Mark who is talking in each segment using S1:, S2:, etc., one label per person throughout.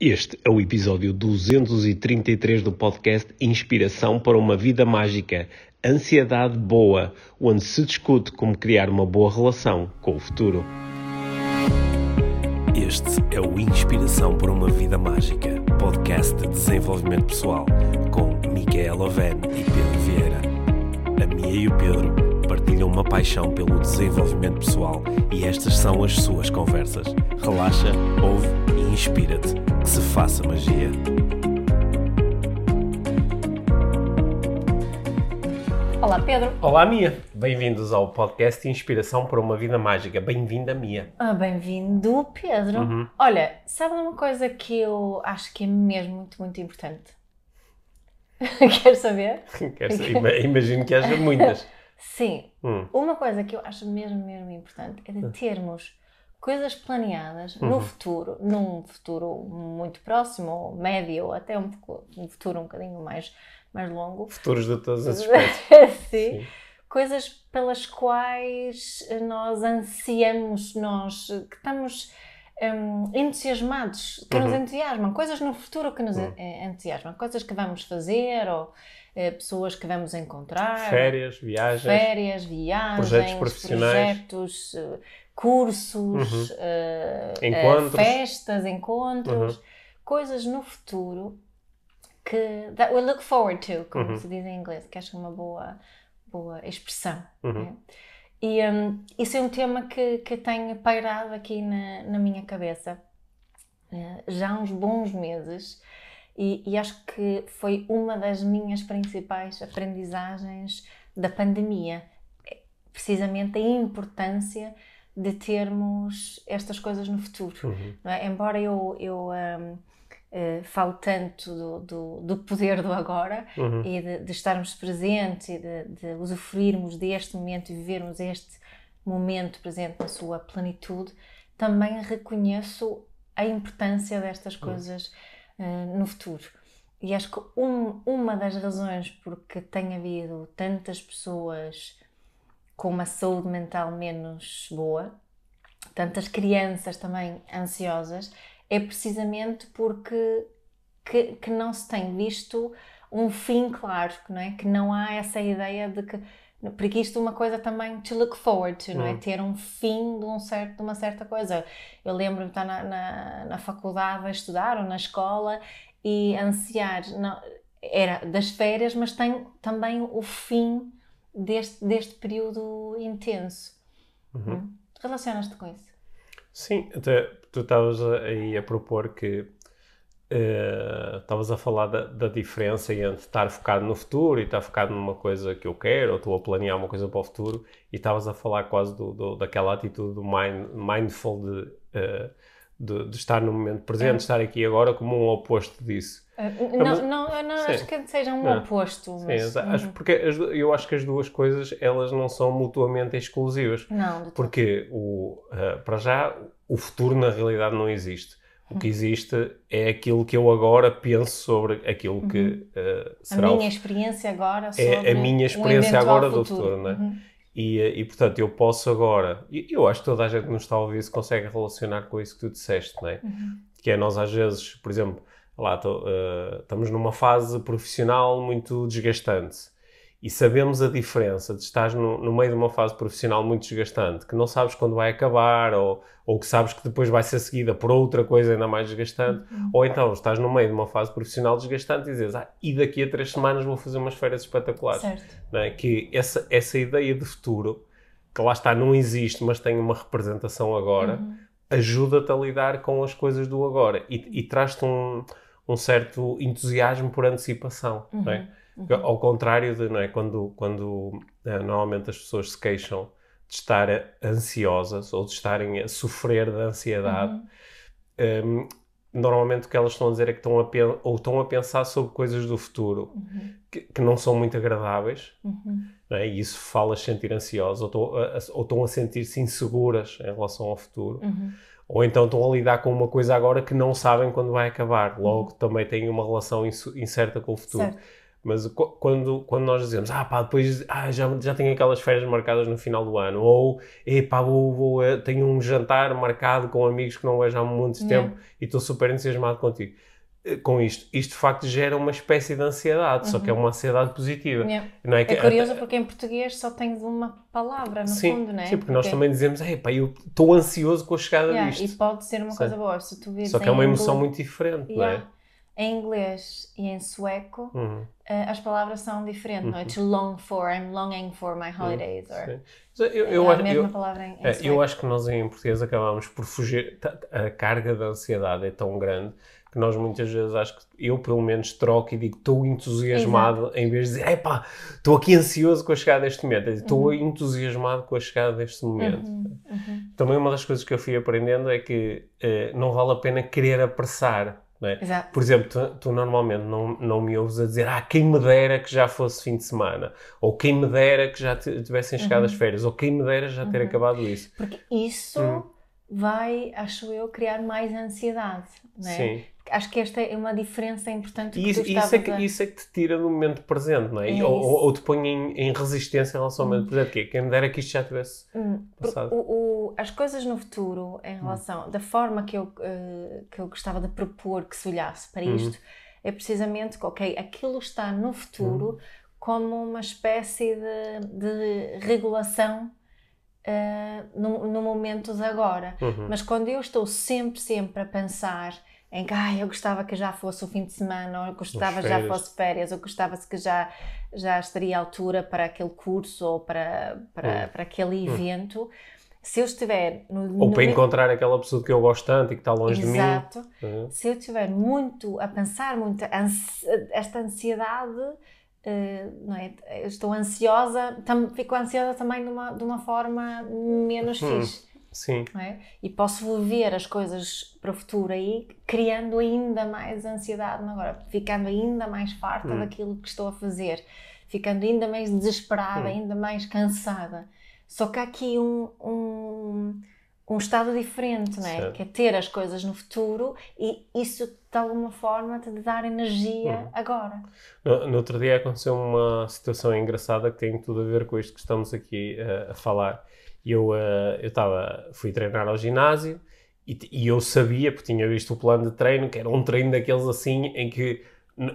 S1: Este é o episódio 233 do podcast Inspiração para uma Vida Mágica. Ansiedade Boa, onde se discute como criar uma boa relação com o futuro. Este é o Inspiração para uma Vida Mágica, podcast de desenvolvimento pessoal, com Micaela Oven e Pedro Vieira. A Mia e o Pedro partilham uma paixão pelo desenvolvimento pessoal e estas são as suas conversas. Relaxa, ouve inspira-te. Que se faça magia.
S2: Olá, Pedro.
S1: Olá, Mia. Bem-vindos ao podcast Inspiração para uma Vida Mágica. Bem-vinda, Mia.
S2: Ah, Bem-vindo, Pedro.
S1: Uhum.
S2: Olha, sabe uma coisa que eu acho que é mesmo muito, muito importante? Quer saber?
S1: Quero saber, ima- Imagino que haja muitas.
S2: Sim.
S1: Hum.
S2: Uma coisa que eu acho mesmo, mesmo importante é de termos coisas planeadas
S1: Uhum.
S2: no futuro, num futuro muito próximo, ou médio, ou até um, pouco- um futuro um bocadinho mais, mais longo.
S1: Futuros de todas as espécies.
S2: Sim.
S1: Sim.
S2: Coisas pelas quais nós ansiamos, nós que estamos hum, entusiasmados, que nos
S1: Uhum.
S2: entusiasmam, coisas no futuro que nos
S1: Uhum.
S2: eh, entusiasmam, coisas que vamos fazer ou eh, pessoas que vamos encontrar,
S1: Férias, viagens.
S2: férias, viagens,
S1: projetos profissionais.
S2: projetos, eh, cursos,
S1: Uhum.
S2: eh,
S1: Encontros.
S2: festas, encontros,
S1: Uhum.
S2: coisas no futuro que that we look forward to, como
S1: Uhum.
S2: se diz em inglês, que acho uma boa, boa expressão.
S1: Uhum.
S2: né? E hum, isso é um tema que, que tem pairado aqui na, na minha cabeça eh, já há uns bons meses e, e acho que foi uma das minhas principais aprendizagens da pandemia. Precisamente a importância de termos estas coisas no futuro.
S1: Uhum.
S2: não é? Embora eu, eu hum, eh, falo tanto do, do, do poder do agora,
S1: Uhum.
S2: e de, de estarmos presentes e de, de usufruirmos deste momento e vivermos este momento presente na sua plenitude, também reconheço a importância destas coisas eh, no futuro. E acho que um- uma das razões porque tem havido tantas pessoas com uma saúde mental menos boa, tantas crianças também ansiosas, é precisamente porque que, que não se tem visto um fim claro, não é? Que não há essa ideia de que porque isto é uma coisa também to look forward to, não é?
S1: Hum.
S2: Ter um fim de, um certo, de uma certa coisa. Eu lembro-me estar na, na, na faculdade a estudar ou na escola e ansiar, não, era das férias, mas tem também o fim deste, deste período intenso.
S1: Uhum.
S2: Hum? Relacionas-te com isso?
S1: Sim, até tu estavas aí a propor que eh, estavas a falar da, da diferença entre estar focado no futuro e estar focado numa coisa que eu quero, ou estou a planear uma coisa para o futuro, e estavas a falar quase do, do- daquela atitude do mind, mindful de, eh, de, de estar no momento presente,
S2: É.
S1: de estar aqui agora, como um oposto disso.
S2: Uh,
S1: mas-
S2: Não, não, eu não acho que seja um oposto.
S1: Sim,
S2: Mas,
S1: acho,
S2: Uhum.
S1: porque as eu acho que as duas coisas elas não são mutuamente exclusivas.
S2: Não.
S1: Porque, o, eh, para já, o futuro na realidade não existe. O
S2: Uhum.
S1: que existe é aquilo que eu agora penso sobre aquilo que
S2: Uhum. a
S1: será o
S2: minha experiência agora sobre
S1: a minha experiência agora do
S2: futuro.
S1: futuro, não é?
S2: Uhum.
S1: E, eh, e, portanto, eu posso agora, e eu acho que toda a gente que nos está a ouvir se consegue relacionar com isso que tu disseste, não é?
S2: Uhum.
S1: Que é nós às vezes, por exemplo, lá, tô, eh, estamos numa fase profissional muito desgastante e sabemos a diferença de estar no, no meio de uma fase profissional muito desgastante, que não sabes quando vai acabar ou, ou que sabes que depois vai ser seguida por outra coisa ainda mais desgastante,
S2: Uhum.
S1: ou então estás no meio de uma fase profissional desgastante e dizes, ah, e daqui a três semanas vou fazer umas férias espetaculares
S2: Certo.
S1: é? que essa, essa ideia de futuro, que lá está, não existe, mas tem uma representação agora,
S2: Uhum.
S1: ajuda-te a lidar com as coisas do agora e, e traz-te um, um certo entusiasmo por antecipação. Não é?
S2: Uhum.
S1: Ao contrário de não é? quando, quando eh, normalmente as pessoas se queixam de estar ansiosas ou de estarem a sofrer de ansiedade,
S2: Uhum.
S1: hum, normalmente o que elas estão a dizer é que estão a, ou estão a pensar sobre coisas do futuro
S2: Uhum.
S1: que, que não são muito agradáveis
S2: Uhum.
S1: não é? e isso fala-as sentir ansiosas ou, ou estão a sentir-se inseguras em relação ao futuro.
S2: Uhum.
S1: Ou então estão a lidar com uma coisa agora que não sabem quando vai acabar. Logo também têm uma relação incerta com o futuro.
S2: Certo.
S1: Mas quando, quando nós dizemos, ah pá, depois ah, já, já tenho aquelas férias marcadas no final do ano, ou pá, vou, vou, eh, tenho um jantar marcado com amigos que não vejo há muito yeah. tempo e estou super entusiasmado contigo com isto. Isto de facto gera uma espécie de ansiedade, uhum. só que é uhum. uma ansiedade positiva.
S2: Yeah. Não é, é curioso até... porque em português só tens uma palavra no
S1: sim,
S2: fundo, não é?
S1: Sim, porque, porque... nós também dizemos, pá, eu estou ansioso com a chegada yeah, disto.
S2: E pode ser uma sim. coisa boa, se tu vires
S1: Só que é uma emoção muito diferente, yeah. não é?
S2: Em inglês e em sueco, uhum. uh, as palavras são diferentes, uhum. não é? Uhum. To long for, I'm longing for my holidays. Or,
S1: eu, eu, é a mesma eu, palavra em, em é, Eu acho que nós em português acabamos por fugir, a carga da ansiedade é tão grande que nós muitas vezes acho que eu pelo menos troco e digo estou entusiasmado Exato. em vez de dizer epá, estou aqui ansioso com a chegada deste momento, estou uhum. entusiasmado com a chegada deste momento. Uhum. Uhum. Também uma das coisas que eu fui aprendendo é que uh, não vale a pena querer apressar é? Por exemplo, tu, tu, normalmente não, não me ouves a dizer ah, quem me dera que já fosse fim de semana, ou quem me dera que já tivessem chegado uhum. as férias, ou quem me dera já ter uhum. acabado isso.
S2: Porque isso hum. vai, acho eu, criar mais ansiedade, não é? Sim acho que esta é uma diferença importante
S1: que isso, isso, é que, a... isso é que te tira do momento presente, não é? é ou, ou, te põe em, em, resistência em relação ao momento hum. presente. Que é, quem me dera que isto já tivesse hum. passado.
S2: O, o, as coisas no futuro, em hum. relação, hum. da forma que eu, uh, que eu gostava de propor que se olhasse para hum. isto, é precisamente que, ok, aquilo está no futuro hum. como uma espécie de, de regulação uh, no, no momento de agora. Uhum. Mas quando eu estou sempre, sempre a pensar em que ah, eu gostava que já fosse o fim de semana, ou eu gostava que já fosse férias, ou gostava-se que já, já estaria à altura para aquele curso ou para, para, hum. para aquele hum. evento. Hum. Se eu estiver
S1: no, Ou para encontrar aquela pessoa que eu gosto tanto e que está longe
S2: Exato.
S1: de mim.
S2: Exato. Se eu estiver muito a pensar, muito ansi esta ansiedade, uh, não é? Eu estou ansiosa, fico ansiosa também de uma, de uma forma menos hum. fixe.
S1: Sim.
S2: É? E posso ver as coisas para o futuro aí, criando ainda mais ansiedade agora, ficando ainda mais farta hum. daquilo que estou a fazer, ficando ainda mais desesperada, hum. ainda mais cansada. Só que há aqui um, um, um estado diferente, não é? Certo. Que é ter as coisas no futuro e isso de alguma forma te dar energia hum. agora.
S1: No, no, outro dia aconteceu uma situação engraçada que tem tudo a ver com isto que estamos aqui uh, a falar e eu uh, eu estava fui treinar ao ginásio e, e, eu sabia porque tinha visto o plano de treino que era um treino daqueles assim em que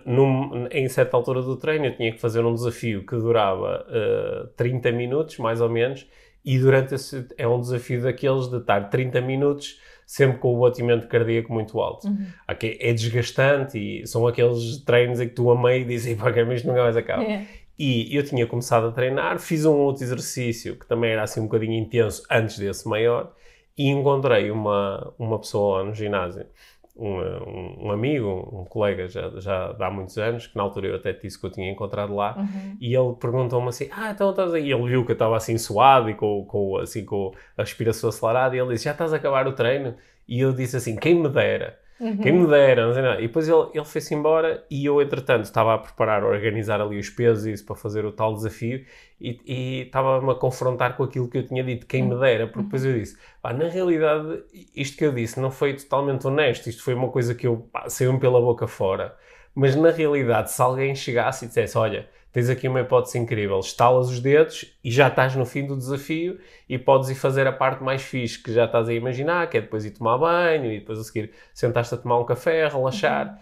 S1: num, em certa altura do treino eu tinha que fazer um desafio que durava uh, eh, 30 minutos mais ou menos e durante esse é um desafio daqueles de estar 30 minutos sempre com o batimento cardíaco muito alto. Uhum. Okay, é desgastante e são aqueles treinos em que tu amei e dizes, pá, que isto nunca mais acaba. É. E eu tinha começado a treinar, fiz um outro exercício que também era assim um bocadinho intenso antes desse maior e encontrei uma, uma pessoa lá no ginásio, um, um, um amigo, um colega já, já há muitos anos, que na altura eu até disse que eu tinha encontrado lá, uhum. e ele perguntou-me assim, ah, então estás aí? E ele viu que eu estava assim suado e com, com, assim, com a respiração acelerada, e ele disse, já estás a acabar o treino? E eu disse assim, quem me dera. Uhum. Quem me dera, não sei nada. E depois ele, ele foi-se embora e eu, entretanto, estava a preparar, a organizar ali os pesos e isso para fazer o tal desafio e, e estava-me a confrontar com aquilo que eu tinha dito, quem me uhum. dera, porque depois eu disse, pá, na realidade, isto que eu disse não foi totalmente honesto, isto foi uma coisa que eu saiu-me pela boca fora. Mas na realidade, se alguém chegasse e dissesse, olha, tens aqui uma hipótese incrível, estalas os dedos e já estás no fim do desafio e podes ir fazer a parte mais fixe que já estás a imaginar, que é depois ir tomar banho e depois a seguir sentaste a tomar um café, a relaxar. Uhum.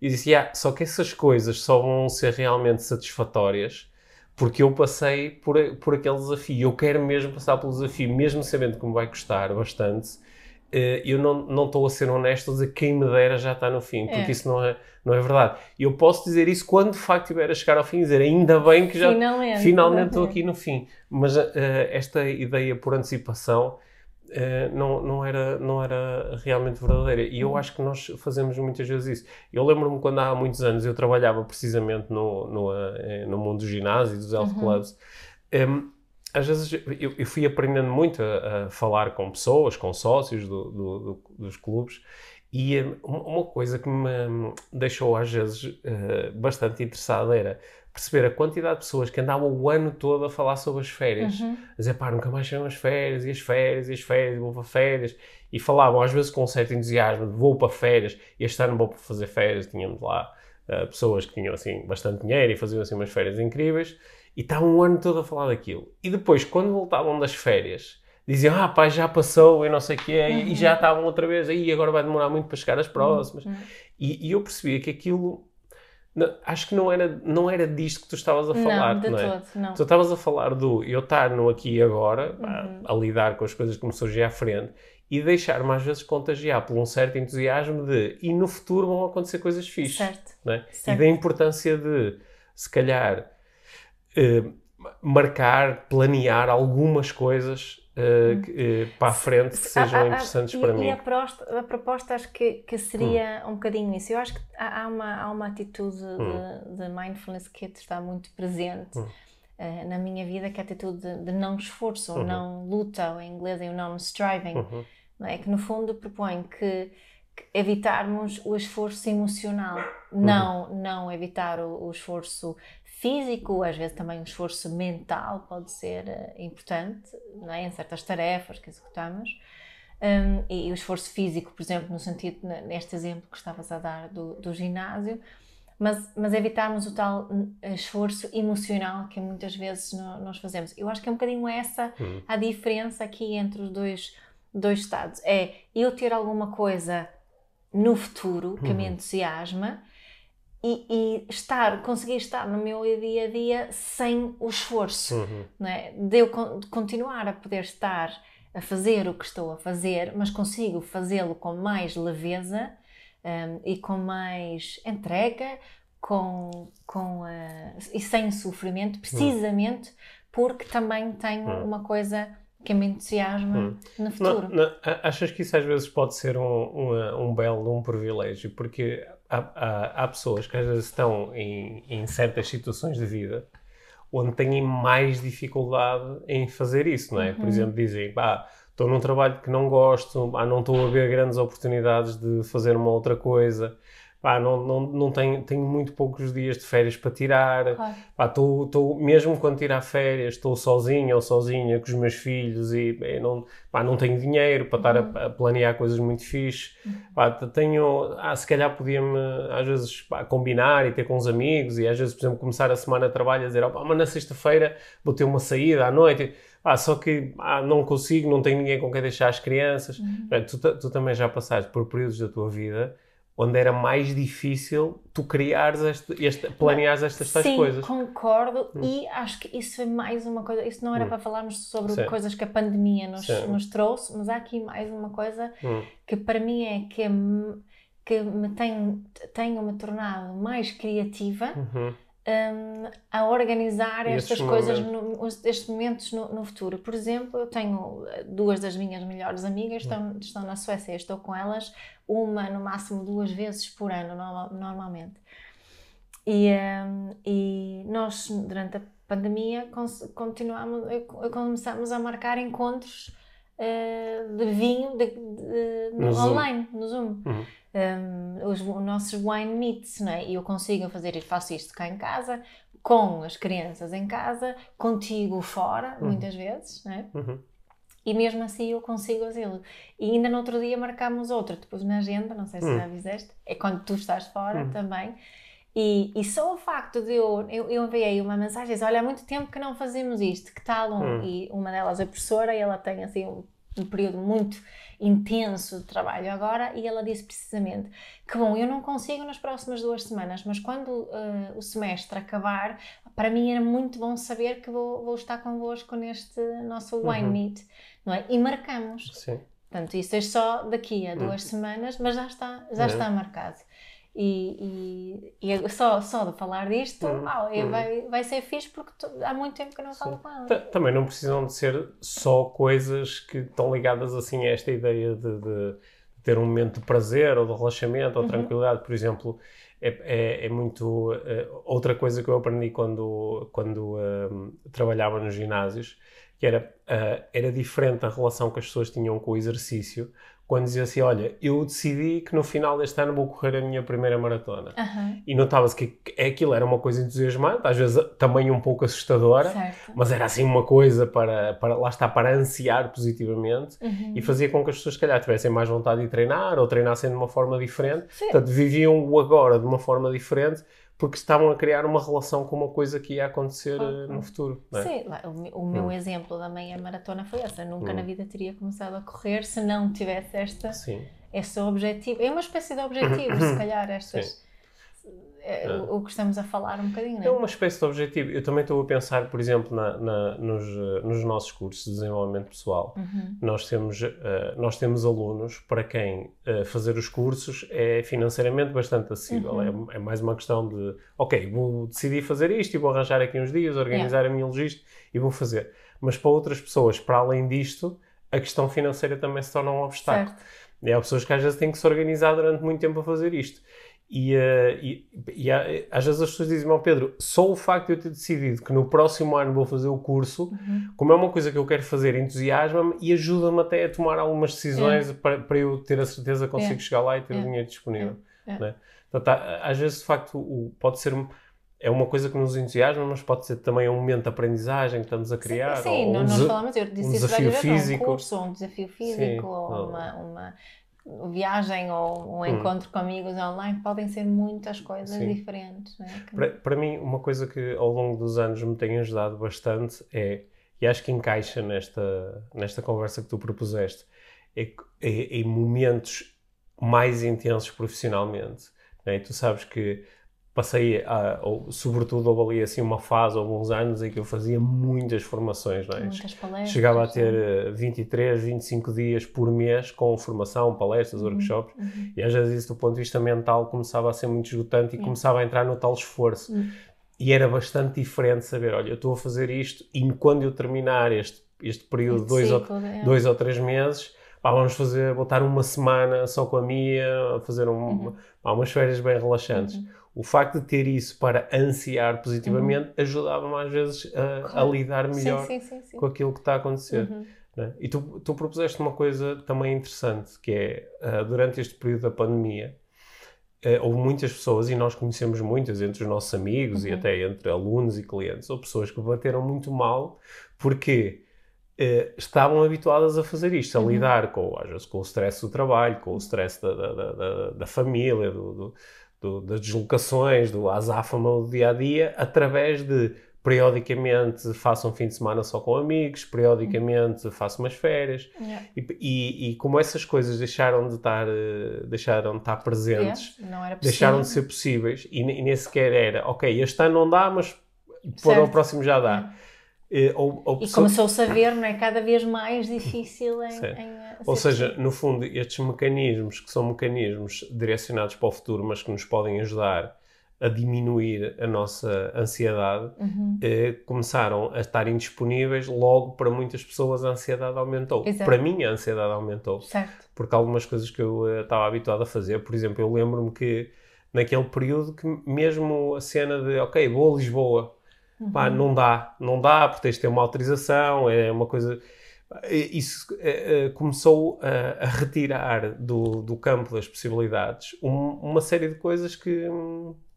S1: E disse, yeah, só que essas coisas só vão ser realmente satisfatórias porque eu passei por, por aquele desafio. Eu quero mesmo passar pelo desafio, mesmo sabendo que me vai custar bastante eh, eu não estou a ser honesto a dizer quem me dera já está no fim, porque é. isso não é, não é verdade. Eu posso dizer isso quando de facto estiver a chegar ao fim e dizer ainda bem que já finalmente estou aqui no fim. Mas uh, esta ideia por antecipação uh, não, não, era, não era realmente verdadeira. E eu uhum. acho que nós fazemos muitas vezes isso. Eu lembro-me quando há muitos anos eu trabalhava precisamente no, no, uh, no mundo do ginásio, dos health uhum. clubs. Um, ehm, às vezes eu, eu, fui aprendendo muito a, a, falar com pessoas, com sócios do, do, do, dos clubes, e eh, uma coisa que me deixou às vezes uh, bastante interessada era perceber a quantidade de pessoas que andavam o ano todo a falar sobre as férias. Uhum. A dizer, pá, nunca mais chegam as férias, e as férias, e as férias, vou para férias. E falavam às vezes com um certo entusiasmo de vou para férias, este ano vou para fazer férias, tínhamos lá uh, pessoas que tinham assim bastante dinheiro e faziam assim umas férias incríveis e estavam um ano todo a falar daquilo. E depois, quando voltavam das férias, diziam, ah, pai, já passou e não sei o quê, uhum. e já estavam outra vez, aí agora vai demorar muito para chegar às próximas. Uhum. E, e, eu percebia que aquilo. Não, acho que não era, não era disto que tu estavas a falar,
S2: não, de
S1: não
S2: é? Todo, não.
S1: Tu estavas a falar do eu estar no aqui e agora, uhum. a, a, lidar com as coisas que me surgem à frente, e deixar-me às vezes contagiar por um certo entusiasmo de e no futuro vão acontecer coisas fixas. Certo. É? certo. E da importância de, se calhar, eh, marcar, planear algumas coisas Uh, uh, para a frente que sejam interessantes para
S2: e,
S1: mim.
S2: E a proposta, a proposta acho que, que seria hum. um bocadinho isso. Eu acho que há, há uma, há uma atitude hum. de, de, mindfulness que está muito presente hum. uh, na minha vida, que é a atitude de, de não esforço, uhum. não luta, ou em inglês é o não striving, uhum. não é? que no fundo propõe que, que evitarmos o esforço emocional, uhum. não, não evitar o, o esforço físico, às vezes também um esforço mental pode ser uh, importante não é? em certas tarefas que executamos. Um, e, e, o esforço físico, por exemplo, no sentido, neste exemplo que estavas a dar do, do ginásio, mas, mas evitarmos o tal hum, esforço emocional que muitas vezes nós fazemos. Eu acho que é um bocadinho essa uhum. a diferença aqui entre os dois, dois estados. É eu ter alguma coisa no futuro que uhum. me entusiasma e, e, estar, conseguir estar no meu dia a dia sem o esforço, uhum. não é? de eu continuar a poder estar a fazer o que estou a fazer, mas consigo fazê-lo com mais leveza um, e com mais entrega, com, com uh, e sem sofrimento, precisamente uhum. porque também tenho uhum. uma coisa que me entusiasma hum. no futuro.
S1: Não, não, achas que isso às vezes pode ser um, um, um belo um privilégio? Porque há, há, pessoas que às vezes estão em, em certas situações de vida onde têm mais dificuldade em fazer isso, não é? Uhum. Por exemplo, dizem, pá, estou num trabalho que não gosto, ah, não estou a ver grandes oportunidades de fazer uma outra coisa, pá, não, não, não tenho, tenho muito poucos dias de férias para tirar, claro. pá, tô, tô, mesmo quando tirar férias estou sozinha ou sozinha com os meus filhos e, e não, pá, não tenho dinheiro para estar uhum. a, a, planear coisas muito fixe, uhum. pá, tenho, ah, se calhar podia-me às vezes pá, combinar e ter com os amigos e às vezes, por exemplo, começar a semana de trabalho a dizer, oh, mas na sexta-feira vou ter uma saída à noite, ah, só que ah, não consigo, não tenho ninguém com quem deixar as crianças. Uhum. Tu, tu, também já passaste por períodos da tua vida onde era mais difícil tu criares este, este planeares estas tais
S2: Sim,
S1: coisas.
S2: concordo hum. e acho que isso é mais uma coisa, isso não era hum. para falarmos sobre Sim. coisas que a pandemia nos, nos, trouxe, mas há aqui mais uma coisa hum. que para mim é que, que me tem, tenho me tornado mais criativa uhum um, a organizar estas coisas, no, estes momentos no, no, futuro. Por exemplo, eu tenho eh, duas das minhas melhores amigas, estão, estão na Suécia, eu estou com elas uma, no máximo duas vezes por ano, normalmente. E, um, e nós, durante a pandemia, continuamos, começamos a marcar encontros uh, de vinho de, de, no online, Zoom. no Zoom. Uhum um, os, os, nossos wine meets, não é? E eu consigo fazer, faço isto cá em casa, com as crianças em casa, contigo fora, uhum. muitas vezes, não é? Uhum. E mesmo assim eu consigo fazê-lo. E ainda no outro dia marcámos outro, depois na agenda, não sei se uhum. já fizeste, é quando tu estás fora uhum. também. E, e, só o facto de eu, eu, eu enviei uma mensagem, disse, olha, há muito tempo que não fazemos isto, que tal um? Uhum. E uma delas é professora e ela tem assim um, um período muito intenso de trabalho agora e ela disse precisamente que bom, eu não consigo nas próximas duas semanas, mas quando uh, o semestre acabar, para mim era muito bom saber que vou, vou estar convosco neste nosso wine uhum. meet, não é? E marcamos. Sim. Portanto, isso é só daqui a duas uhum. semanas, mas já está, já uhum. está marcado. E, e, e, só, só de falar disto, uhum. oh, vai, vai ser fixe porque há muito tempo que eu não falo com ela.
S1: Também não precisam de ser só coisas que estão ligadas assim a esta ideia de, de ter um momento de prazer ou de relaxamento ou uhum. tranquilidade. Por exemplo, é, é, é muito. Uh, outra coisa que eu aprendi quando, quando uh, trabalhava nos ginásios, que era, uh, era diferente a relação que as pessoas tinham com o exercício quando dizia assim: Olha, eu decidi que no final deste ano vou correr a minha primeira maratona.
S2: Aham.
S1: E notava-se que aquilo era uma coisa entusiasmante, às vezes também um pouco assustadora,
S2: Certo.
S1: mas era assim uma coisa para, para lá está, para ansiar positivamente
S2: Uhum.
S1: e fazia com que as pessoas, se calhar, tivessem mais vontade de treinar ou treinassem de uma forma diferente.
S2: Sim.
S1: Portanto, viviam o agora de uma forma diferente porque estavam a criar uma relação com uma coisa que ia acontecer eh, no futuro. É?
S2: Sim, o, meu-
S1: Hum.
S2: exemplo da meia maratona foi essa. Nunca
S1: Hum.
S2: na vida teria começado a correr se não tivesse esta,
S1: Sim.
S2: esse objetivo. É uma espécie de objetivo, se calhar, estas. É, o, o que estamos a falar um bocadinho, não
S1: É uma espécie de objetivo. Eu também estou a pensar, por exemplo, na- na- nos, eh, nos nossos cursos de desenvolvimento pessoal.
S2: Uhum.
S1: Nós temos, eh, nós temos alunos para quem eh, fazer os cursos é financeiramente bastante acessível.
S2: Uhum.
S1: É, é mais uma questão de, ok, vou decidir fazer isto e vou arranjar aqui uns dias, organizar a minha logística e vou fazer. Mas para outras pessoas, para além disto, a questão financeira também se torna um obstáculo.
S2: Certo.
S1: E há pessoas que às vezes têm que se organizar durante muito tempo a fazer isto. E, eh, e, e há- às vezes as pessoas dizem, ó Pedro, só o facto de eu ter decidido que no próximo ano vou fazer o curso,
S2: Uhum.
S1: como é uma coisa que eu quero fazer, entusiasma-me e ajuda-me até a tomar algumas decisões para, para eu ter a certeza que consigo
S2: É.
S1: chegar lá e ter
S2: É.
S1: o dinheiro disponível.
S2: É. É.
S1: né? Portanto, há- às vezes, de facto, o- pode ser é uma coisa que nos entusiasma, mas pode ser também um momento de aprendizagem que estamos a criar.
S2: Sim,
S1: ou
S2: sim
S1: um
S2: nós, falamos, eu disse
S1: um
S2: isso
S1: desafio
S2: várias vezes,
S1: físico.
S2: um curso, um desafio físico,
S1: Sim,
S2: ou- uma, uma viagem, ou um
S1: Hum.
S2: encontro com amigos online, podem ser muitas coisas
S1: Sim.
S2: diferentes. É? Que-
S1: Para, para mim, uma coisa que ao longo dos anos me tem ajudado bastante é, e acho que encaixa nesta, nesta conversa que tu propuseste, é, que- é, em momentos mais intensos profissionalmente. né? E tu sabes que passei, a, ou, sobretudo, houve ali assim uma fase, alguns anos, em que eu fazia muitas formações. Não é?
S2: Muitas palestras.
S1: Chegava a ter eh, 23, 25 dias por mês com formação, palestras, workshops,
S2: Uhum.
S1: e às vezes isso do ponto de vista mental começava a ser muito esgotante e
S2: Yeah.
S1: começava a entrar no tal esforço.
S2: Hum.
S1: E era bastante diferente saber, olha, eu estou a fazer isto e quando eu terminar este, este período de dois, ou,
S2: ciclo, é.
S1: dois ou três meses, pá, vamos fazer, voltar uma semana só com a Mia, a fazer um,
S2: Uhum.
S1: pá, umas férias bem relaxantes.
S2: Uhum.
S1: O facto de ter isso para ansiar positivamente ajudava-me às vezes a, a lidar melhor
S2: Sim, sim, sim.
S1: com aquilo que está a acontecer.
S2: Uhum.
S1: né? E tu, tu propuseste uma coisa também interessante, que é, ah, durante este período da pandemia, ah, houve muitas pessoas, e nós conhecemos muitas, entre os nossos amigos e
S2: Uhum.
S1: até entre alunos e clientes, ou pessoas que bateram muito mal, porque eh, estavam habituadas a fazer isto, a
S2: Uhum.
S1: lidar com, às vezes, com o stress do trabalho, com o stress da, da, da, da- da família, do, do- do- das deslocações, do azáfama do dia a dia, através de periodicamente faço um fim de semana só com amigos, periodicamente faço umas férias,
S2: Yeah.
S1: e, e- e como essas coisas deixaram de estar, eh, deixaram de estar presentes,
S2: Yeah,
S1: deixaram de ser possíveis e, e nem sequer era, ok, este ano não dá, mas para o próximo já dá. Eh, ou, ou
S2: E
S1: pessoa-
S2: começou-se a ver, não é? Cada vez mais difícil em. Em, eh,
S1: ou seja,
S2: possível.
S1: no fundo, estes mecanismos que são mecanismos direcionados para o futuro, mas que nos podem ajudar a diminuir a nossa ansiedade,
S2: Uhum.
S1: eh, começaram a estar indisponíveis, logo para muitas pessoas a ansiedade aumentou.
S2: Exato.
S1: Para mim a ansiedade aumentou.
S2: Certo.
S1: porque algumas coisas que eu eh, estava habituado a fazer, por exemplo, eu lembro-me que naquele período que mesmo a cena de, ok, vou a Lisboa, pá,
S2: Uhum.
S1: não dá, não dá, porque tens de ter uma autorização, é uma coisa... Isso eh, começou a, a retirar do, do campo das possibilidades um- uma série de coisas que,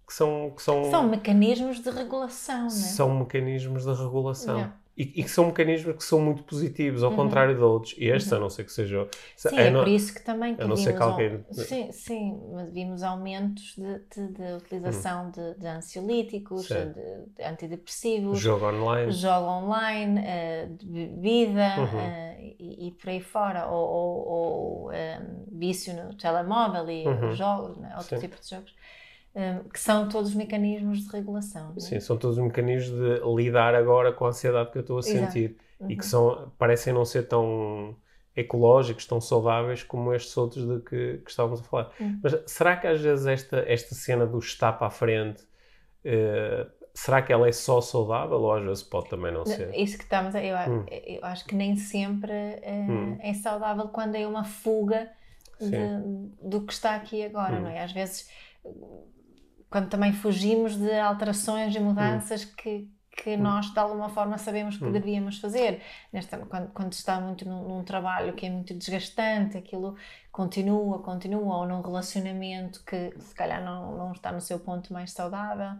S1: que são, que são,
S2: São mecanismos de regulação, não é?
S1: são mecanismos de regulação. E, e que são mecanismos que são muito positivos, ao
S2: Uhum.
S1: contrário de outros. E este, a não ser que seja...
S2: Sim, é
S1: não-
S2: por isso que também que
S1: a não ser
S2: vimos
S1: que alguém-
S2: sim, sim, mas vimos aumentos de, de- de utilização de, de ansiolíticos, de, de antidepressivos,
S1: jogo online.
S2: jogo online, de bebida
S1: Uhum.
S2: eh, e, e por aí fora, ou, ou- ou, eh, vício no telemóvel e
S1: Uhum.
S2: jogos, né, outro
S1: Sim.
S2: tipo de jogos, que são todos mecanismos de regulação. é?
S1: Sim, são todos mecanismos de lidar agora com a ansiedade que eu estou a sentir e
S2: Uhum.
S1: que são, parecem não ser tão ecológicos, tão saudáveis como estes outros de que, que estávamos a falar.
S2: Uhum.
S1: Mas será que às vezes esta, esta cena do está para a frente, eh, será que ela é só saudável ou às vezes pode também não ser?
S2: Isso que estamos a, eu,
S1: Hum.
S2: eu acho que nem sempre eh,
S1: Hum.
S2: é saudável quando é uma fuga de- do que está aqui agora,
S1: Hum.
S2: não é? Às vezes, quando também fugimos de alterações e mudanças
S1: Hum.
S2: que, que nós de alguma forma sabemos que deveríamos fazer. Nesta, quando, quando está muito num, num, trabalho que é muito desgastante, aquilo continua, continua, ou num relacionamento que se calhar não, não está no seu ponto mais saudável.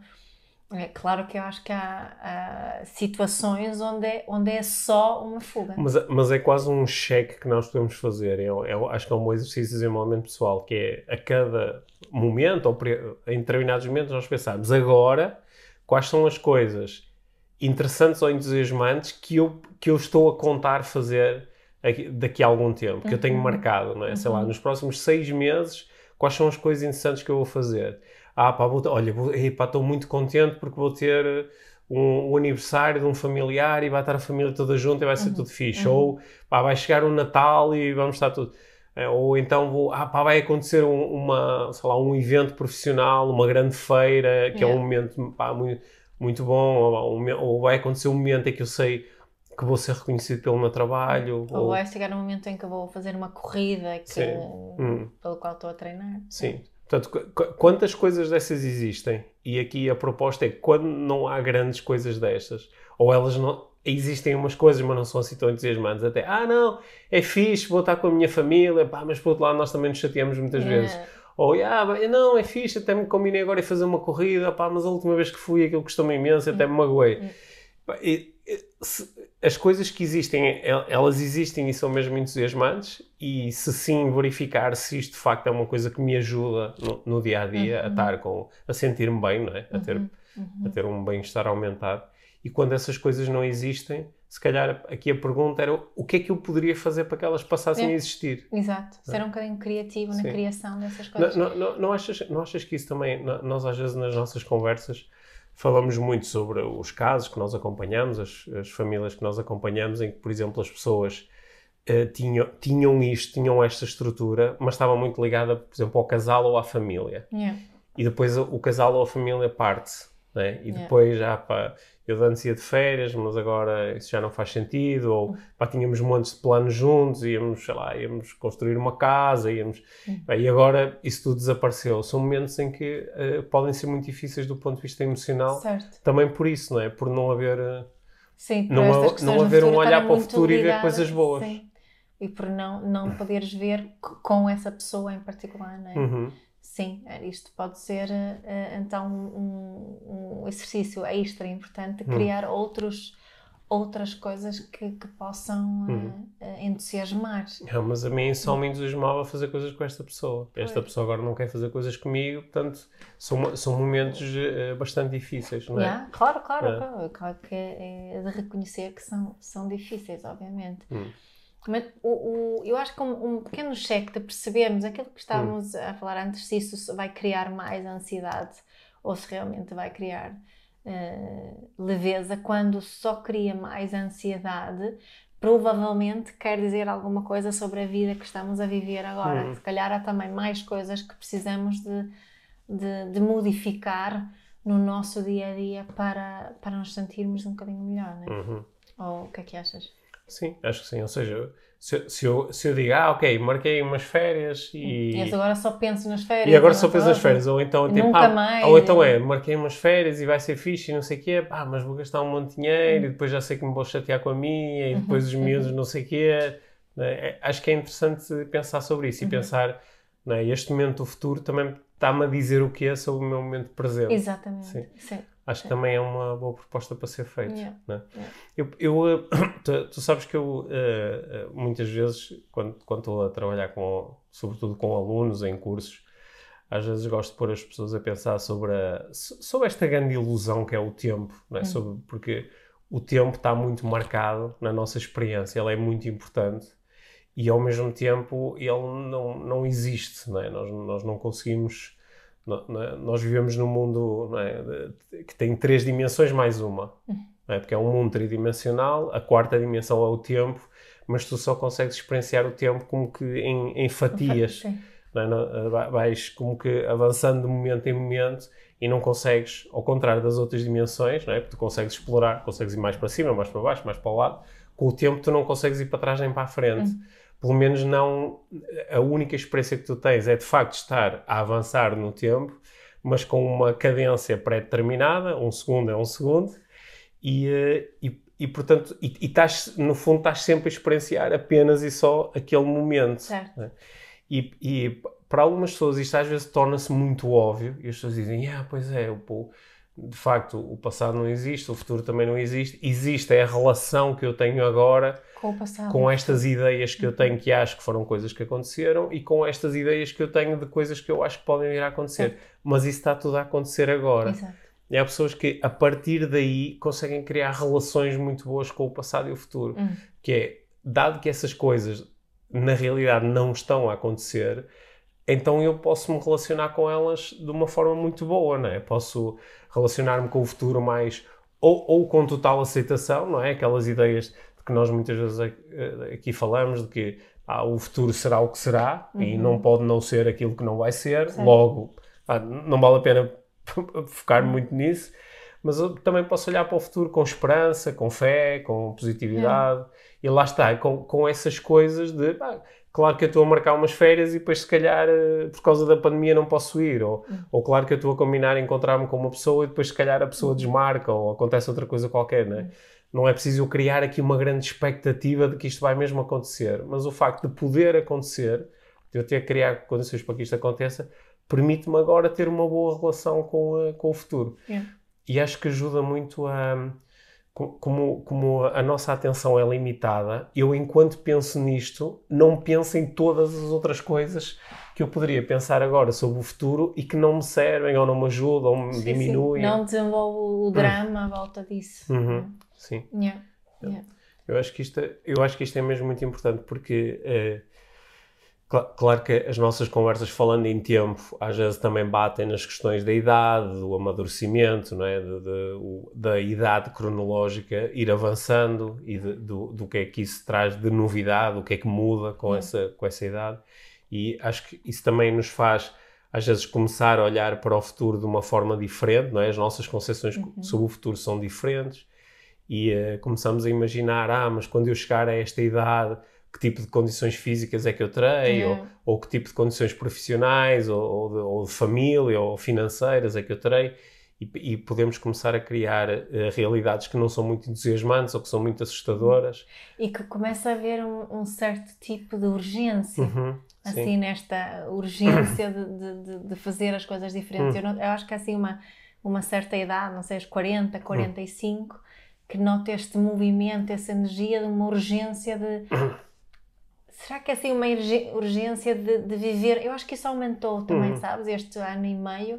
S2: É claro que eu acho que há, há, situações onde é, onde é só uma fuga.
S1: Mas, mas é quase um cheque que nós podemos fazer. Eu, eu acho que é um bom exercício de desenvolvimento pessoal, que é a cada momento, ou em determinados momentos, nós pensarmos agora quais são as coisas interessantes ou entusiasmantes que eu, que eu estou a contar fazer daqui a algum tempo, que uhum. eu tenho uhum. marcado, não é? Uhum. Sei lá, uhum. nos próximos seis meses, quais são as coisas interessantes que eu vou fazer? Ah, pá, vou, olha, vou, estou muito contente porque vou ter um, um, aniversário de um familiar e vai estar a família toda junta e vai ser uhum. tudo fixe. Uhum. Ou, pá, vai chegar o Natal e vamos estar tudo... É, ou então vou, ah, pá, vai acontecer um, uma, sei lá, um evento profissional, uma grande feira, que yeah. é um momento pá, muito, muito bom, ou, ou, vai acontecer um momento em que eu sei que vou ser reconhecido pelo meu trabalho.
S2: Ou, ou... vai chegar um momento em que vou fazer uma corrida que, hum. pelo qual estou a treinar.
S1: Sim. Portanto, quantas coisas dessas existem? E aqui a proposta é quando não há grandes coisas destas, ou elas não. Existem umas coisas, mas não são assim tão entusiasmantes. Até, ah, não, é fixe, vou estar com a minha família, pá, mas por outro lado nós também nos chateamos muitas yeah. vezes. Ou, ah, não, é fixe, até me combinei agora em fazer uma corrida, pá, mas a última vez que fui aquilo custou-me imenso, até me magoei. Hum. E, as coisas que existem, elas existem e são mesmo entusiasmantes, e se sim verificar se isto de facto é uma coisa que me ajuda no, no dia a dia uhum. a estar com, a sentir-me bem, não é? A ter, uhum. a ter um bem-estar aumentado. E quando essas coisas não existem, se calhar aqui a pergunta era o que é que eu poderia fazer para que elas passassem é. a existir.
S2: Exato, ser um bocadinho criativo na Sim. criação dessas coisas.
S1: Não, não, não, achas, não achas que isso também, nós às vezes nas nossas conversas falamos muito sobre os casos que nós acompanhamos, as, as famílias que nós acompanhamos, em que, por exemplo, as pessoas uh, tinham, tinham isto, tinham esta estrutura, mas estava muito ligada, por exemplo, ao casal ou à família.
S2: Yeah.
S1: E depois o casal ou a família parte. Né? E depois já, pá, eu antes ia de férias, mas agora isso já não faz sentido, ou hum. pá, tínhamos montes de planos juntos, íamos, sei lá, íamos construir uma casa, íamos... Hum. e agora isso tudo desapareceu. São momentos em que uh, podem ser muito difíceis do ponto de vista emocional,
S2: certo.
S1: também por isso, não é? Por não haver... Uh,
S2: sim,
S1: não, não haver um olhar para o futuro ligadas, e ver coisas boas. Sim.
S2: E por não, não poderes ver com essa pessoa em particular, não é?
S1: Uhum.
S2: Sim, é, isto pode ser uh, então um, um, exercício extra importante hum. criar hum. outros, outras coisas que, que possam uh, entusiasmar.
S1: Não, mas a mim só me entusiasmava fazer coisas com esta pessoa. Esta pois. pessoa agora não quer fazer coisas comigo, portanto são, são momentos uh, bastante difíceis, não é?
S2: Yeah, claro, claro, é. claro, claro que é, é, de reconhecer que são, são difíceis, obviamente.
S1: Hum.
S2: Mas o, o, eu acho que um, um, pequeno cheque de percebermos aquilo que estávamos hum. a falar antes, se isso vai criar mais ansiedade ou se realmente vai criar uh, leveza, quando só cria mais ansiedade, provavelmente quer dizer alguma coisa sobre a vida que estamos a viver agora. Hum. Se calhar há também mais coisas que precisamos de, de, de, modificar no nosso dia a dia para, para nos sentirmos um bocadinho melhor, não é?
S1: Uhum.
S2: Ou o que é que achas?
S1: Sim, acho que sim. Ou seja, se, se, eu, se eu digo, ah, ok, marquei umas férias e.
S2: E agora só penso nas férias.
S1: E agora só penso nas férias. Ou então,
S2: tipo, Nunca ah, mais.
S1: Ou então é, marquei umas férias e vai ser fixe e não sei o quê, pá, mas vou gastar um monte de dinheiro e depois já sei que me vou chatear com a minha e depois os miúdos não sei o quê. É, acho que é interessante pensar sobre isso e uhum. pensar, não é, este momento do futuro também está-me a dizer o que é sobre o meu momento presente.
S2: Exatamente. Sim. Sim
S1: acho que também é uma boa proposta para ser feita.
S2: Yeah.
S1: Né? Yeah. Eu, eu eh, tu, tu, sabes que eu uh, muitas vezes, quando, quando estou a trabalhar com, sobretudo com alunos em cursos, às vezes gosto de pôr as pessoas a pensar sobre, a, sobre esta grande ilusão que é o tempo, é? Hum. sobre, porque o tempo está muito marcado na nossa experiência, ele é muito importante e ao mesmo tempo ele não, não existe, não é? nós, nós não conseguimos? Nós vivemos num mundo é? que tem três dimensões mais uma. É? Porque é um mundo tridimensional, a quarta dimensão é o tempo, mas tu só consegues experienciar o tempo como que em, em fatias. É? Vais como que avançando de momento em momento e não consegues, ao contrário das outras dimensões, não é? porque tu consegues explorar, consegues ir mais para cima, mais para baixo, mais para o lado, com o tempo tu não consegues ir para trás nem para a frente. Uhum pelo menos não a única experiência que tu tens é de facto estar a avançar no tempo, mas com uma cadência pré-determinada, um segundo é um segundo, e, uh, e, e, portanto, e, e estás, no fundo, estás sempre a experienciar apenas e só aquele momento.
S2: Certo. Né?
S1: E, e para algumas pessoas isto às vezes torna-se muito óbvio e as pessoas dizem, ah, pois é, o, de facto o passado não existe, o futuro também não existe, existe é a relação que eu tenho agora
S2: com, o passado.
S1: com estas ideias que eu tenho que acho que foram coisas que aconteceram e com estas ideias que eu tenho de coisas que eu acho que podem vir a acontecer. Mas isso está tudo a acontecer agora.
S2: Exato.
S1: E há pessoas que a partir daí conseguem criar relações muito boas com o passado e o futuro.
S2: Hum.
S1: Que é, dado que essas coisas na realidade não estão a acontecer, então eu posso me relacionar com elas de uma forma muito boa, não é? Posso relacionar-me com o futuro mais ou, ou, com total aceitação, não é? Aquelas ideias de que nós muitas vezes aqui falamos de que ah, o futuro será o que será uhum. e não pode não ser aquilo que não vai ser, Sim. logo ah, não vale a pena focar uhum. muito nisso, mas eu também posso olhar para o futuro com esperança, com fé, com positividade uhum. e lá está, com, com essas coisas de claro que eu estou a marcar umas férias e depois se calhar eh, por causa da pandemia não posso ir, ou, uhum. ou claro que eu estou a combinar encontrar-me com uma pessoa e depois se calhar a pessoa desmarca ou acontece outra coisa qualquer, não é? Uhum. Não é preciso eu criar aqui uma grande expectativa de que isto vai mesmo acontecer, mas o facto de poder acontecer, de eu ter que criar condições para que isto aconteça, permite-me agora ter uma boa relação com, com o futuro.
S2: Yeah.
S1: E acho que ajuda muito a como, como a nossa atenção é limitada, eu, enquanto penso nisto, não penso em todas as outras coisas que eu poderia pensar agora sobre o futuro e que não me servem, ou não me ajudam, ou me sim, diminuem.
S2: Sim. Não desenvolvo o drama à volta disso.
S1: Uhum. Sim.
S2: Yeah. Yeah.
S1: Eu, acho que isto é, eu acho que isto é mesmo muito importante porque. Eh, Claro que as nossas conversas falando em tempo às vezes também batem nas questões da idade, do amadurecimento, não é? de, de, o, da idade cronológica ir avançando e de, do, do que é que isso traz de novidade, o que é que muda com, essa, com essa idade. E acho que isso também nos faz às vezes começar a olhar para o futuro de uma forma diferente, não é? As nossas concepções uhum. sobre o futuro são diferentes e uh, começamos a imaginar, ah, mas quando eu chegar a esta idade que tipo de condições físicas é que eu terei, é. ou, ou, que tipo de condições profissionais, ou, ou, de, ou, de, família, ou financeiras é que eu terei, e, e podemos começar a criar uh, realidades que não são muito entusiasmantes ou que são muito assustadoras.
S2: E que começa a haver um, um certo tipo de urgência.
S1: Uhum,
S2: assim, sim. nesta urgência de, de, de, fazer as coisas diferentes. Uhum. Eu, não, eu, acho que assim uma, uma certa idade, não sei, os 40, 45, uhum. que nota este movimento, essa energia de uma urgência de será que é assim uma urgência de, de, viver? Eu acho que isso aumentou também, uhum. sabes, este ano e meio.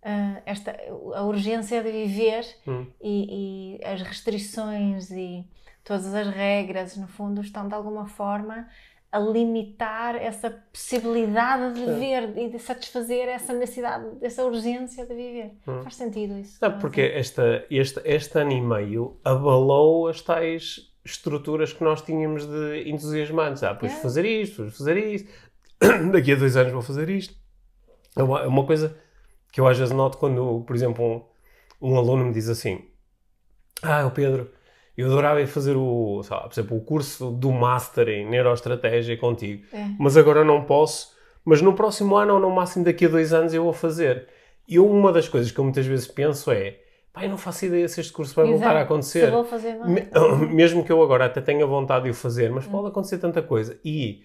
S2: Uh, esta, a urgência de viver
S1: uhum.
S2: e, e, as restrições e todas as regras, no fundo, estão de alguma forma a limitar essa possibilidade de viver e de satisfazer essa necessidade, essa urgência de viver. Uhum. Faz sentido isso?
S1: Não, porque esta, este, este ano e meio abalou as tais estruturas que nós tínhamos de entusiasmantes. Ah, depois é. fazer isto, depois fazer isto, daqui a dois anos vou fazer isto. É uma, é uma coisa que eu às vezes noto quando, por exemplo, um, um aluno me diz assim: Ah, o Pedro, eu adorava fazer o, lá, por exemplo, o curso do Master em Neuroestratégia contigo,
S2: é.
S1: mas agora não posso. Mas no próximo ano ou no máximo daqui a dois anos eu vou fazer. E uma das coisas que eu muitas vezes penso é Pai, não faço ideia se este curso vai Exato. voltar a acontecer. Se
S2: vou fazer mais.
S1: Mesmo que eu agora até tenha vontade de o fazer, mas pode acontecer tanta coisa. E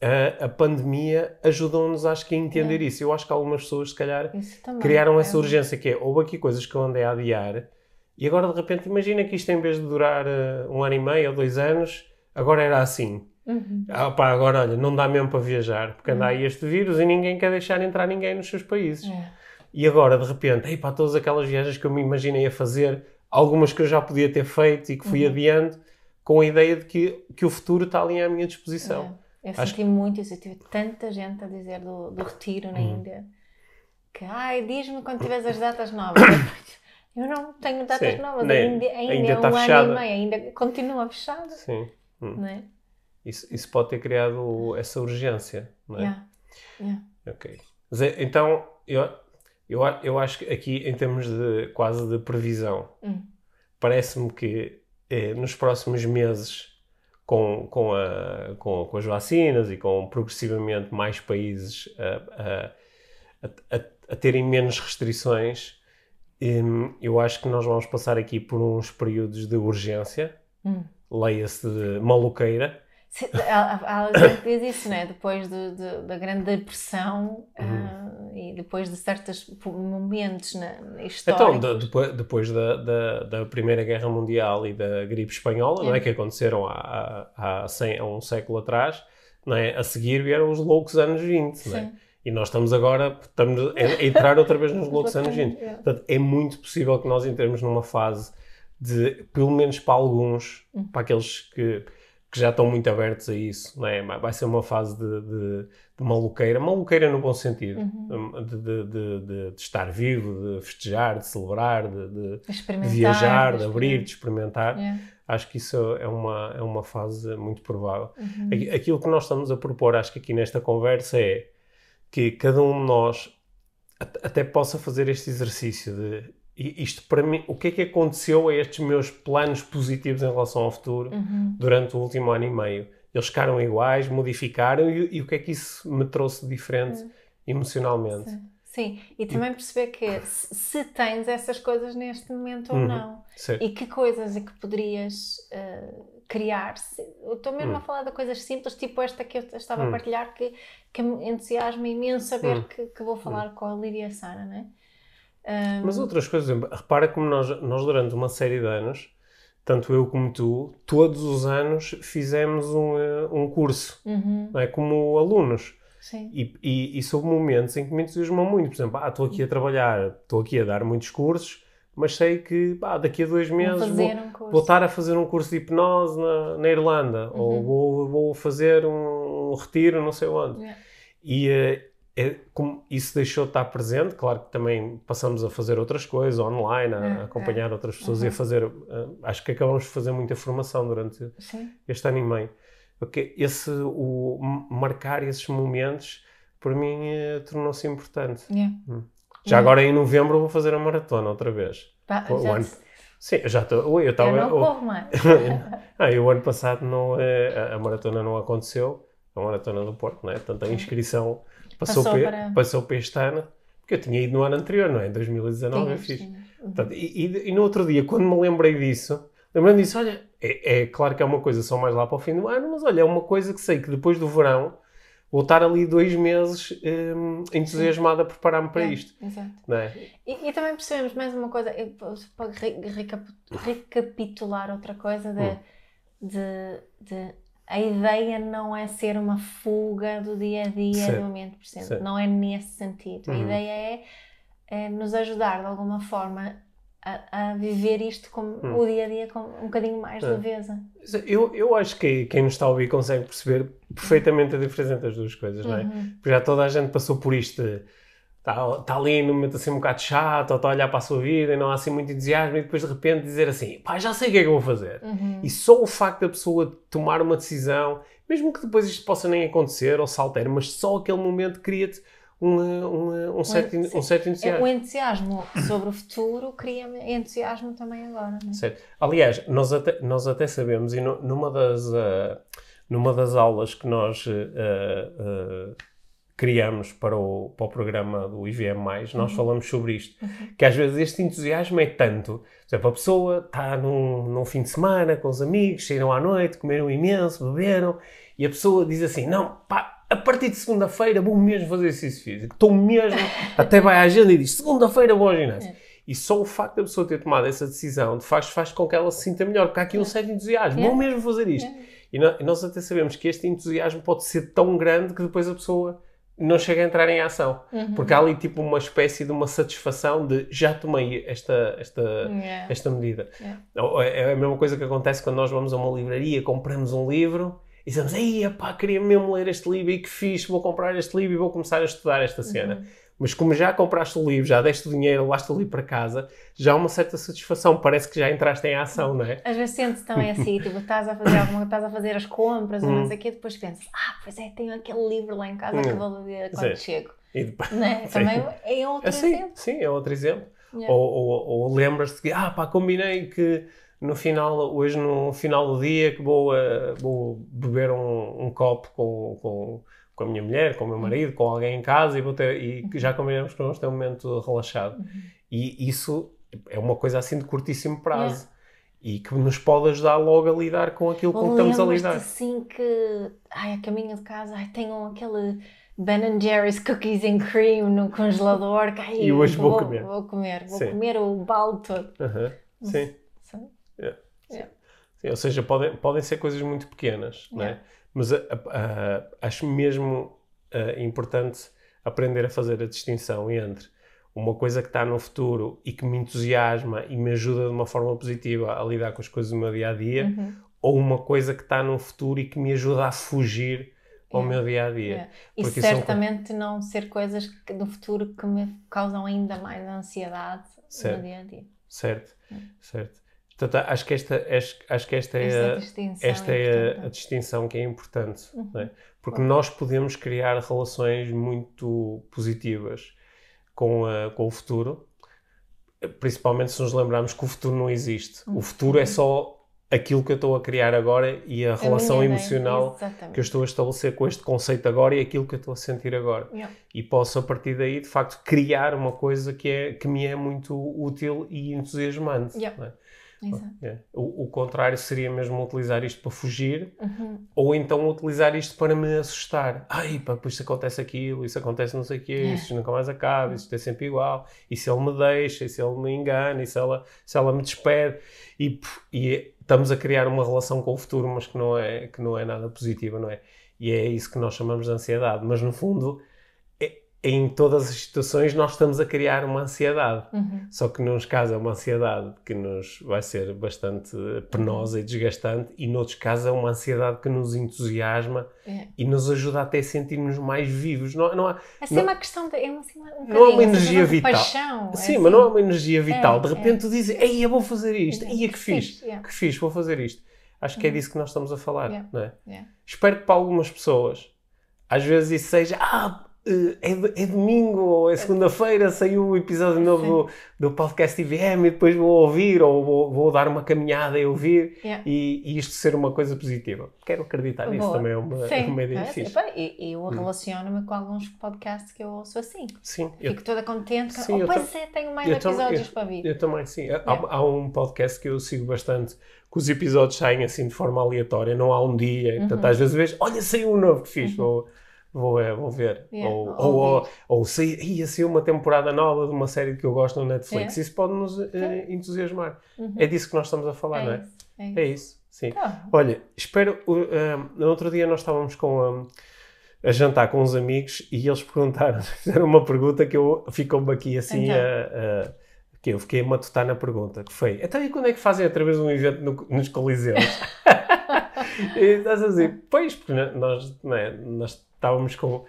S1: a, a pandemia ajudou-nos, acho que, a entender é. isso. Eu acho que algumas pessoas, se calhar, criaram é essa urgência que é, houve aqui coisas que eu andei a adiar e agora, de repente, imagina que isto, em vez de durar uh, um ano e meio ou dois anos, agora era assim.
S2: Uhum.
S1: Ah, pá, agora, olha, não dá mesmo para viajar, porque anda uhum. aí este vírus e ninguém quer deixar entrar ninguém nos seus países.
S2: É.
S1: E agora, de repente, ei, pá, todas aquelas viagens que eu me imaginei a fazer, algumas que eu já podia ter feito e que fui uhum. adiando, com a ideia de que, que o futuro está ali à minha disposição.
S2: É. Eu Acho senti muito isso, eu tive tanta gente a dizer do, do retiro na uhum. Índia, que, ai, diz-me quando tiveres as datas novas. eu não tenho datas Sim, novas, nem, a Índia, a Índia é um fechada. ano e meio, ainda continua fechada.
S1: Sim.
S2: Hum. É?
S1: isso, isso pode ter criado essa urgência, não é?
S2: Yeah. Yeah.
S1: Ok. É, então, eu, eu, eu acho que aqui, em termos de quase de previsão,
S2: hum.
S1: parece-me que eh, nos próximos meses, com, com, a, com, com, as vacinas e com progressivamente mais países a, a, a, a terem menos restrições, hum, eu acho que nós vamos passar aqui por uns períodos de urgência,
S2: Hum.
S1: leia-se de maluqueira,
S2: Há há alguém que diz isso, não é? Depois de- de- da grande depressão
S1: Uhum.
S2: ah, e depois de certos momentos na,
S1: Então,
S2: históricos.
S1: de- depois, depois da, da, da Primeira Guerra Mundial e da gripe espanhola, não é?
S2: É.
S1: que aconteceram há, há, há, 100, há um século atrás, não é? a seguir vieram os loucos anos 20, não é?
S2: Sim.
S1: E nós estamos agora estamos a entrar outra vez nos loucos anos 20.
S2: É.
S1: Portanto, é muito possível que nós entremos numa fase de, pelo menos para alguns,
S2: Hum.
S1: para aqueles que, que já estão muito abertos a isso, não é? Vai ser uma fase de, de maluqueira, maluqueira no bom sentido,
S2: Uhum.
S1: de, de, de, de- de estar vivo, de festejar, de celebrar, de, viajar, de abrir, de
S2: experimentar.
S1: experimentar.
S2: É.
S1: Acho que isso é uma, é uma fase muito provável.
S2: Uhum.
S1: Aqui- Aquilo que nós estamos a propor, acho que aqui nesta conversa, é que cada um de nós at- até possa fazer este exercício de "I- isto para mim, o que é que aconteceu a estes meus planos positivos em relação ao futuro
S2: Uhum.
S1: durante o último ano e meio? Eles ficaram iguais, modificaram e, e o que é que isso me trouxe de diferente emocionalmente?
S2: Sim. Sim, e também perceber que se, tens essas coisas neste momento ou
S1: Uhum.
S2: não.
S1: Certo.
S2: E que coisas é que poderias eh, criar. Eu estou mesmo
S1: Hum.
S2: a falar de coisas simples, tipo esta que eu estava
S1: Hum.
S2: a partilhar, que, que me entusiasma imenso saber
S1: Hum.
S2: que, que vou falar com a Lídia e Sara, não é? Ahm,
S1: Mas outras coisas, repara como nós, nós durante uma série de anos, tanto eu como tu, todos os anos fizemos um, eh, um curso,
S2: uhum,
S1: não é? Como alunos.
S2: sim.
S1: E, e, e soube momentos em que me entusiasmou muito. Por exemplo, ah, estou aqui a trabalhar, estou aqui a dar muitos cursos, mas sei que pá, daqui a dois meses vou,
S2: um
S1: vou estar a fazer um curso de hipnose na, na Irlanda, ou
S2: Uhum.
S1: vou, vou fazer um retiro não sei onde.
S2: Yeah.
S1: E eh, é, como isso deixou de estar presente, claro que também passamos a fazer outras coisas online, a,
S2: É,
S1: a acompanhar outras pessoas e
S2: Uhum.
S1: a fazer. eh, acho que acabamos de fazer muita formação durante
S2: Sim.
S1: este ano e meio. Porque esse, o, marcar esses momentos, para mim, eh, tornou-se importante.
S2: Yeah.
S1: Já
S2: Hum.
S1: agora em novembro vou fazer a maratona outra vez.
S2: Pá,
S1: O
S2: já
S1: Sim, eu já estou. Eu
S2: eu
S1: estava.
S2: não
S1: o-
S2: corro mais.
S1: ah, eu o ano passado não, eh, a, a maratona não aconteceu, a maratona do Porto, não é? Portanto, a inscrição passou,
S2: Passou
S1: para, passou para este ano, porque eu tinha ido no ano anterior, não é? Em 2019 eu
S2: Tinhas,
S1: fiz.
S2: Uhum.
S1: Portanto, e, e- e no outro dia, quando me lembrei disso, lembrei-me disso, olha, é, é claro que é uma coisa só mais lá para o fim do ano, mas olha, é uma coisa que sei que depois do verão vou estar ali dois meses hum, entusiasmado a preparar-me para
S2: É,
S1: isto.
S2: Exato.
S1: É?
S2: E, e também percebemos mais uma coisa, eu- para re- recapi- recapitular outra coisa, de,
S1: Hum.
S2: de, de- a ideia não é ser uma fuga do dia a dia,
S1: Certo.
S2: do momento presente,
S1: Certo.
S2: não é nesse sentido. A
S1: Uhum.
S2: ideia é, é nos ajudar de alguma forma a, a viver isto como
S1: Hum.
S2: o dia a dia com um bocadinho mais
S1: É.
S2: leveza.
S1: Eu, eu acho que quem nos está a ouvir consegue perceber perfeitamente a diferença entre as duas coisas, não é?
S2: Uhum.
S1: Porque já toda a gente passou por isto. de- Está, está ali num momento assim um bocado chato, ou está a olhar para a sua vida e não há assim muito entusiasmo, e depois de repente dizer assim: pá, já sei o que é que eu vou fazer.
S2: Uhum.
S1: E só o facto da pessoa tomar uma decisão, mesmo que depois isto possa nem acontecer ou se altere, mas só aquele momento cria-te um, certo, um certo
S2: É,
S1: entusiasmo.
S2: O entusiasmo sobre o futuro cria entusiasmo também agora, não é?
S1: Certo. Aliás, nós até, nós até sabemos, e nu- numa das, ah, numa das aulas que nós ah, ah, criamos para o, para o programa do IVM, nós
S2: Uhum.
S1: falamos sobre isto. Que às vezes este entusiasmo é tanto. Por exemplo, a pessoa está num, num fim de semana com os amigos, saíram à noite, comeram imenso, beberam, e a pessoa diz assim: Não, pá, a partir de segunda-feira vou mesmo fazer exercício físico. Estou mesmo. Até vai à agenda e diz: Segunda-feira vou ao ginásio.
S2: É.
S1: E só o facto da pessoa ter tomado essa decisão faz, faz com que ela se sinta melhor, porque há aqui um certo entusiasmo.
S2: É.
S1: Vou mesmo fazer isto.
S2: É.
S1: E nós até sabemos que este entusiasmo pode ser tão grande que depois a pessoa não chega a entrar em ação.
S2: Uhum.
S1: Porque há ali tipo uma espécie de uma satisfação de já tomei esta, esta,
S2: Yeah.
S1: esta medida.
S2: Yeah.
S1: Ou É a mesma coisa que acontece quando nós vamos a uma livraria, compramos um livro e dizemos, ei, pá, queria mesmo ler este livro e que fixe, vou comprar este livro e vou começar a estudar esta cena.
S2: Uhum.
S1: Mas como já compraste o livro, já deste o dinheiro, levaste o livro para casa, já há uma certa satisfação, parece que já entraste em ação, não é?
S2: Às vezes sentes também assim, tipo, estás a fazer alguma, estás a fazer as compras ou
S1: Hum.
S2: não sei o quê, depois pensas, ah, pois é, tenho aquele livro lá em casa que
S1: Hum.
S2: vou ler quando
S1: Sim.
S2: chego.
S1: E depois? Sim.
S2: Também é outro
S1: assim,
S2: exemplo.
S1: sim, é outro exemplo.
S2: Yeah.
S1: Ou, ou, ou lembras-te que, ah, pá, combinei que no final, hoje no final do dia, que vou, eh, vou beber um, um copo com, com, com a minha mulher, com o meu marido, com alguém em casa e, vou ter, e que já combinamos que vamos ter um momento relaxado.
S2: Uhum.
S1: E isso é uma coisa assim de curtíssimo prazo. E que nos pode ajudar logo a lidar com aquilo com que estamos a lidar.
S2: assim que, ai, a caminho de casa, ai, tenho aquele Ben Jerry's Cookies and Cream no congelador. Ai,
S1: e hoje vou, vou comer.
S2: Vou comer, vou Sim. comer o balde todo.
S1: Sim. Sim. Yeah. Yeah. Sim. Ou seja, podem, podem ser coisas muito pequenas, yeah. não é? Mas a, a, a, acho mesmo uh, importante aprender a fazer a distinção entre uma coisa que está no futuro e que me entusiasma e me ajuda de uma forma positiva a lidar com as coisas do meu dia a dia, uhum. ou uma coisa que está no futuro e que me ajuda a fugir ao yeah. meu dia a dia. Yeah.
S2: E certamente são... não ser coisas que, no futuro que me causam ainda mais ansiedade certo. no dia a dia.
S1: Certo, yeah. certo. Portanto, acho que esta, acho, acho que esta, é, a, esta é, a, a, distinção que é importante. Uhum. É? Porque nós podemos criar relações muito positivas com, a, com o futuro, principalmente se nos lembrarmos que o futuro não existe. Uhum. O futuro é só aquilo que eu estou a criar agora e a, a relação emocional que eu estou a estabelecer com este conceito agora e aquilo que eu estou a sentir agora. Yeah. E posso, a partir daí, de facto, criar uma coisa que, é, que me é muito útil e entusiasmante. Yeah. É? É. O, o, contrário seria mesmo utilizar isto para fugir uhum. ou então utilizar isto para me assustar. Ai, pá, isso acontece aquilo, isso acontece não sei o quê, é. isso nunca mais acaba, isso é sempre igual. E se ele me deixa, e se ele me engana, e se ela, se ela me despede. E, e estamos a criar uma relação com o futuro, mas que não é, que não é nada positiva, não é? E é isso que nós chamamos de ansiedade. Mas no fundo em todas as situações nós estamos a criar uma ansiedade. Uhum. Só que nos casos é uma ansiedade que nos vai ser bastante penosa e desgastante, e noutros casos é uma ansiedade que nos entusiasma é. e nos ajuda até a sentir-nos mais vivos. Não, não há,
S2: é assim uma questão de. É uma, assim, um
S1: não é uma energia vital. Paixão, é Sim, é mas não é uma energia vital. de repente tu dizes, ei, eu vou fazer isto, ei, que fiz, que fiz, vou fazer isto. Acho que é uhum. disso que nós estamos a falar. Não é? Espero que para algumas pessoas, às vezes isso seja. Ah, é, é, domingo ou é segunda-feira, saiu o episódio novo do, do, podcast IVM e depois vou ouvir ou vou, vou dar uma caminhada e ouvir yeah. e, e, isto ser uma coisa positiva. Quero acreditar Boa. nisso também, é uma, Sim. uma ideia é, fixe.
S2: E eu, hum. relaciono-me com alguns podcasts que eu ouço assim.
S1: Sim.
S2: Fico eu, toda contente. Sim, oh, pois é, tenho mais episódios
S1: eu,
S2: para vir.
S1: Eu também, sim. Yeah. Há, há, um podcast que eu sigo bastante que os episódios saem assim de forma aleatória, não há um dia. Uhum. Portanto, às vezes vejo, olha, saiu um novo que fiz. Uhum vou, é, vou ver. Yeah, ou, ou, ou, ou se ia ser uma temporada nova de uma série que eu gosto no Netflix. Yeah. Isso pode nos uh, entusiasmar. Uhum. É disso que nós estamos a falar, é não é? Isso, é, isso. é isso. Sim. Tá. Olha, espero. Uh, no outro dia nós estávamos com. Um, a jantar com uns amigos e eles perguntaram, fizeram uma pergunta que eu ficou-me aqui assim então. a, a, que eu fiquei a matutar na pergunta, que foi, então e quando é que fazem outra vez um evento no, nos Coliseus? e estás a dizer, pois, porque nós, não é, nós estávamos com.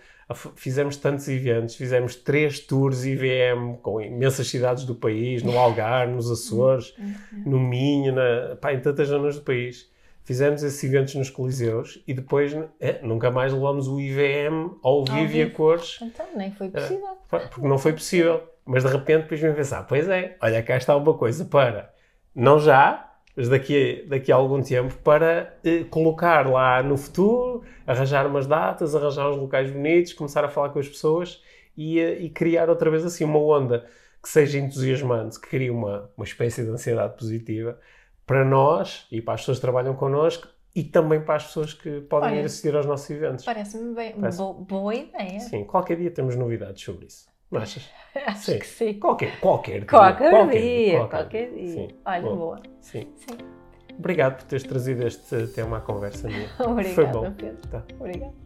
S1: Fizemos tantos eventos, fizemos três tours IVM com imensas cidades do país, no Algarve, nos Açores, uhum. no Minho, na, pá, em tantas zonas do país. Fizemos esses eventos nos Coliseus e depois é, nunca mais levamos o IVM ao vivo e a cores.
S2: Então, nem foi possível.
S1: É, porque não foi possível. Mas de repente depois me pensar, pois é, olha cá está uma coisa para, não já, daqui, daqui a algum tempo, para eh, colocar lá no futuro, arranjar umas datas, arranjar uns locais bonitos, começar a falar com as pessoas e, eh, e criar outra vez assim uma onda que seja entusiasmante, que crie uma, uma espécie de ansiedade positiva para nós e para as pessoas que trabalham connosco e também para as pessoas que podem Olha, ir assistir aos nossos eventos.
S2: Parece-me bem, Parece... Boa, boa ideia.
S1: Sim, qualquer dia temos novidades sobre isso. Não achas?
S2: Acho sim. que sim.
S1: Qualquer, qualquer dia.
S2: Qualquer, qualquer dia, qualquer, qualquer dia. Sim. Olha, Bom, boa.
S1: Sim. sim. Obrigado por teres trazido este tema à conversa minha.
S2: Obrigada, Foi bom. Pedro. Tá. Obrigada.